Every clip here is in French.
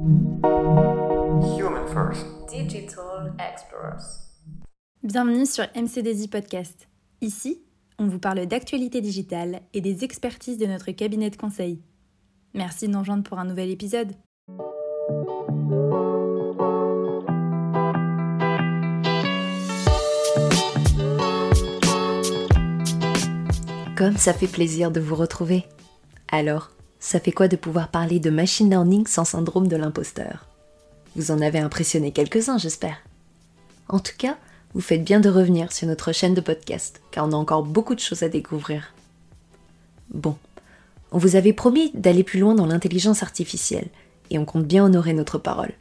Human First. Digital Explorers. Bienvenue sur MCDZ Podcast. Ici, on vous parle d'actualité digitale et des expertises de notre cabinet de conseil. Merci de nous rejoindre pour un nouvel épisode. Comme ça fait plaisir de vous retrouver. Alors, ça fait quoi de pouvoir parler de machine learning sans syndrome de l'imposteur? Vous en avez impressionné quelques-uns, j'espère. En tout cas, vous faites bien de revenir sur notre chaîne de podcast, car on a encore beaucoup de choses à découvrir. Bon, on vous avait promis d'aller plus loin dans l'intelligence artificielle, et on compte bien honorer notre parole.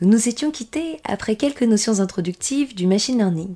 Nous nous étions quittés après quelques notions introductives du machine learning.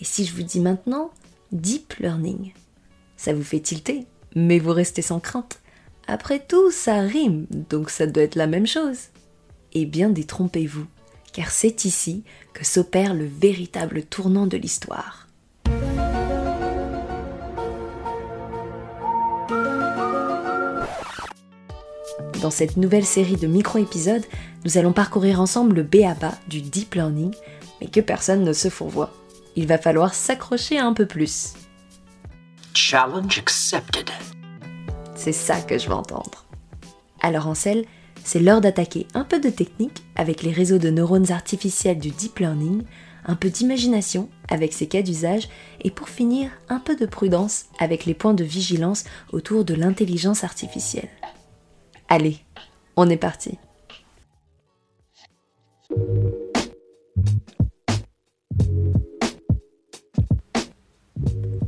Et si je vous dis maintenant deep learning Ça vous fait tilter, mais vous restez sans crainte. Après tout, ça rime, donc ça doit être la même chose. Eh bien, détrompez-vous, car c'est ici que s'opère le véritable tournant de l'histoire. Dans cette nouvelle série de micro-épisodes, nous allons parcourir ensemble le B.A.B.A. du deep learning, mais que personne ne se fourvoie. Il va falloir s'accrocher un peu plus. Challenge accepted. C'est ça que je veux entendre. Alors Ansel, c'est l'heure d'attaquer un peu de technique avec les réseaux de neurones artificiels du deep learning, un peu d'imagination avec ses cas d'usage, et pour finir, un peu de prudence avec les points de vigilance autour de l'intelligence artificielle. Allez, on est parti.